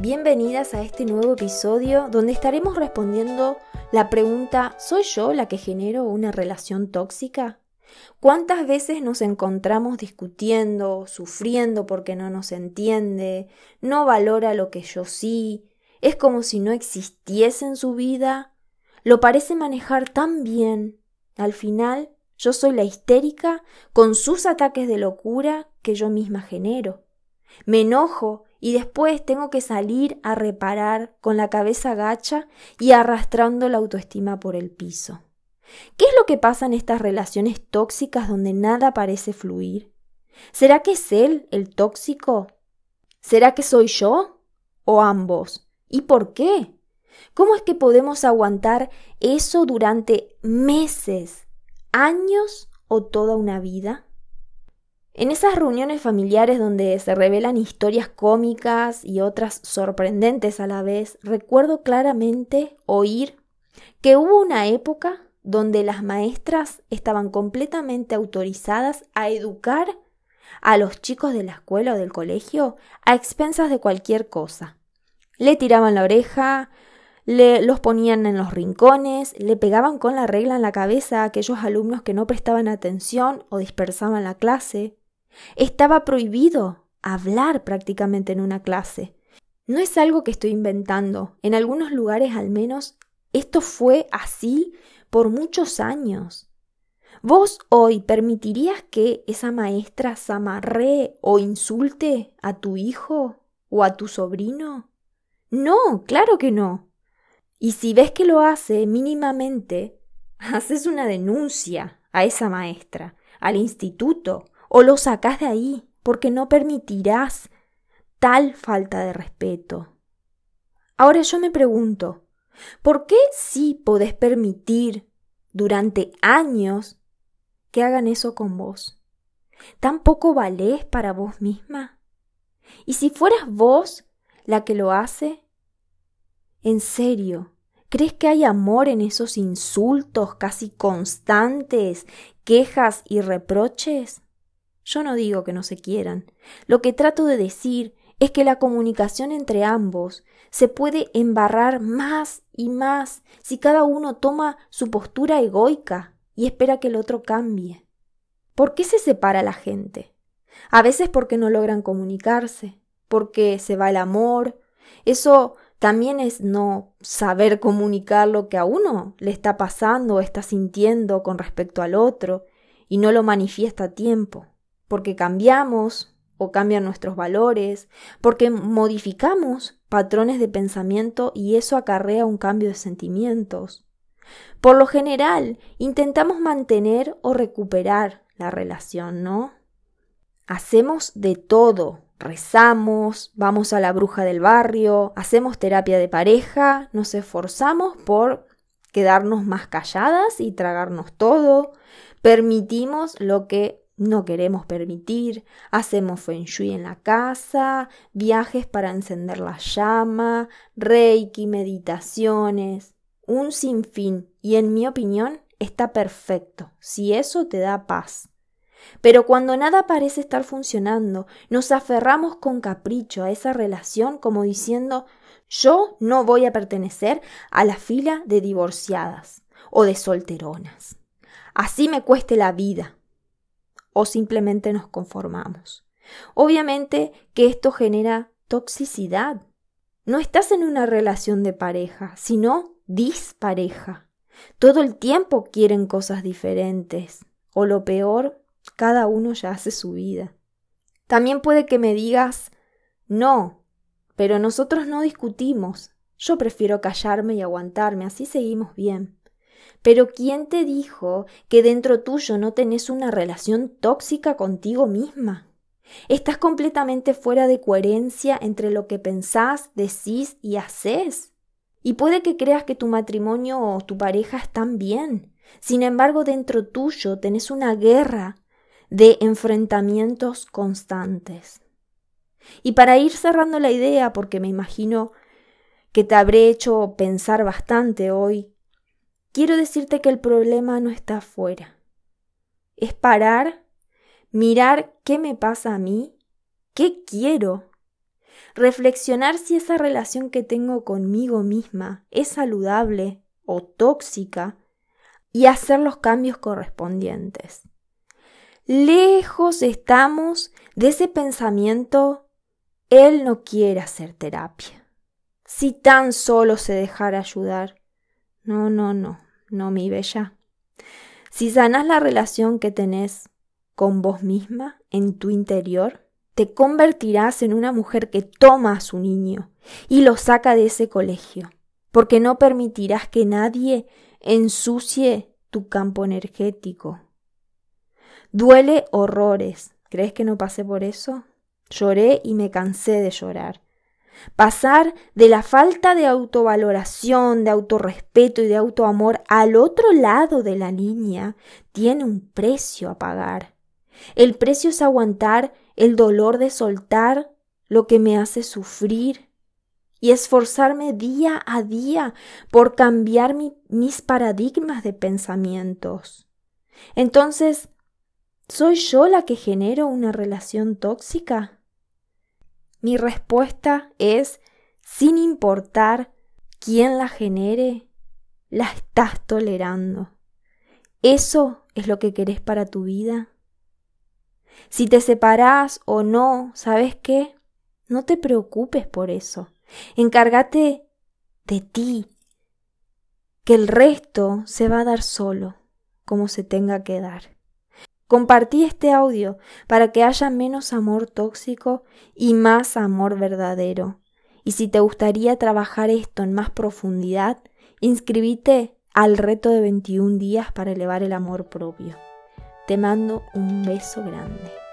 Bienvenidas a este nuevo episodio donde estaremos respondiendo la pregunta ¿Soy yo la que genero una relación tóxica? ¿Cuántas veces nos encontramos discutiendo, sufriendo porque no nos entiende, no valora lo que yo sí, es como si no existiese en su vida, lo parece manejar tan bien, al final yo soy la histérica con sus ataques de locura que yo misma genero. Me enojo y después tengo que salir a reparar con la cabeza gacha y arrastrando la autoestima por el piso. ¿Qué es lo que pasa en estas relaciones tóxicas donde nada parece fluir? ¿Será que es él el tóxico? ¿Será que soy yo? ¿O ambos? ¿Y por qué? ¿Cómo es que podemos aguantar eso durante meses, años o toda una vida? En esas reuniones familiares donde se revelan historias cómicas y otras sorprendentes a la vez, recuerdo claramente oír que hubo una época donde las maestras estaban completamente autorizadas a educar a los chicos de la escuela o del colegio a expensas de cualquier cosa. Le tiraban la oreja, le los ponían en los rincones, le pegaban con la regla en la cabeza a aquellos alumnos que no prestaban atención o dispersaban la clase. Estaba prohibido hablar prácticamente en una clase. No es algo que estoy inventando. En algunos lugares al menos esto fue así por muchos años. ¿Vos hoy permitirías que esa maestra zamarree o insulte a tu hijo o a tu sobrino? No, claro que no. Y si ves que lo hace mínimamente, haces una denuncia a esa maestra, al instituto o lo sacás de ahí, porque no permitirás tal falta de respeto. Ahora yo me pregunto, ¿por qué sí podés permitir durante años que hagan eso con vos? ¿Tan poco valés para vos misma? ¿Y si fueras vos la que lo hace? ¿En serio? ¿Crees que hay amor en esos insultos casi constantes, quejas y reproches? Yo no digo que no se quieran. Lo que trato de decir es que la comunicación entre ambos se puede embarrar más y más si cada uno toma su postura egoica y espera que el otro cambie. ¿Por qué se separa la gente? A veces porque no logran comunicarse, porque se va el amor. Eso también es no saber comunicar lo que a uno le está pasando o está sintiendo con respecto al otro y no lo manifiesta a tiempo porque cambiamos o cambian nuestros valores, porque modificamos patrones de pensamiento y eso acarrea un cambio de sentimientos. Por lo general, intentamos mantener o recuperar la relación, ¿no? Hacemos de todo, rezamos, vamos a la bruja del barrio, hacemos terapia de pareja, nos esforzamos por quedarnos más calladas y tragarnos todo, permitimos lo que no queremos permitir, hacemos feng shui en la casa, viajes para encender la llama, reiki, meditaciones, un sinfín, y en mi opinión está perfecto, si eso te da paz. Pero cuando nada parece estar funcionando, nos aferramos con capricho a esa relación como diciendo yo no voy a pertenecer a la fila de divorciadas o de solteronas. Así me cueste la vida, o simplemente nos conformamos. Obviamente que esto genera toxicidad. No estás en una relación de pareja, sino dispareja. Todo el tiempo quieren cosas diferentes. O lo peor, cada uno ya hace su vida. También puede que me digas, no, pero nosotros no discutimos. Yo prefiero callarme y aguantarme, así seguimos bien. Pero ¿quién te dijo que dentro tuyo no tenés una relación tóxica contigo misma? Estás completamente fuera de coherencia entre lo que pensás, decís y haces. Y puede que creas que tu matrimonio o tu pareja están bien. Sin embargo, dentro tuyo tenés una guerra de enfrentamientos constantes. Y para ir cerrando la idea, porque me imagino que te habré hecho pensar bastante hoy, quiero decirte que el problema no está afuera. Es parar, mirar qué me pasa a mí, qué quiero, reflexionar si esa relación que tengo conmigo misma es saludable o tóxica y hacer los cambios correspondientes. Lejos estamos de ese pensamiento, él no quiere hacer terapia. Si tan solo se dejara ayudar. No, no, no, no, mi bella. Si sanas la relación que tenés con vos misma en tu interior, te convertirás en una mujer que toma a su niño y lo saca de ese colegio, porque no permitirás que nadie ensucie tu campo energético. Duele horrores. ¿Crees que no pasé por eso? Lloré y me cansé de llorar. Pasar de la falta de autovaloración, de autorrespeto y de autoamor al otro lado de la línea tiene un precio a pagar. El precio es aguantar el dolor de soltar lo que me hace sufrir y esforzarme día a día por cambiar mis paradigmas de pensamientos. Entonces, ¿Soy yo la que genero una relación tóxica? Mi respuesta es, sin importar quién la genere, la estás tolerando. ¿Eso es lo que querés para tu vida? Si te separás o no, ¿sabes qué? No te preocupes por eso. Encárgate de ti, que el resto se va a dar solo, como se tenga que dar. Compartí este audio para que haya menos amor tóxico y más amor verdadero. Y si te gustaría trabajar esto en más profundidad, inscribite al reto de 21 días para elevar el amor propio. Te mando un beso grande.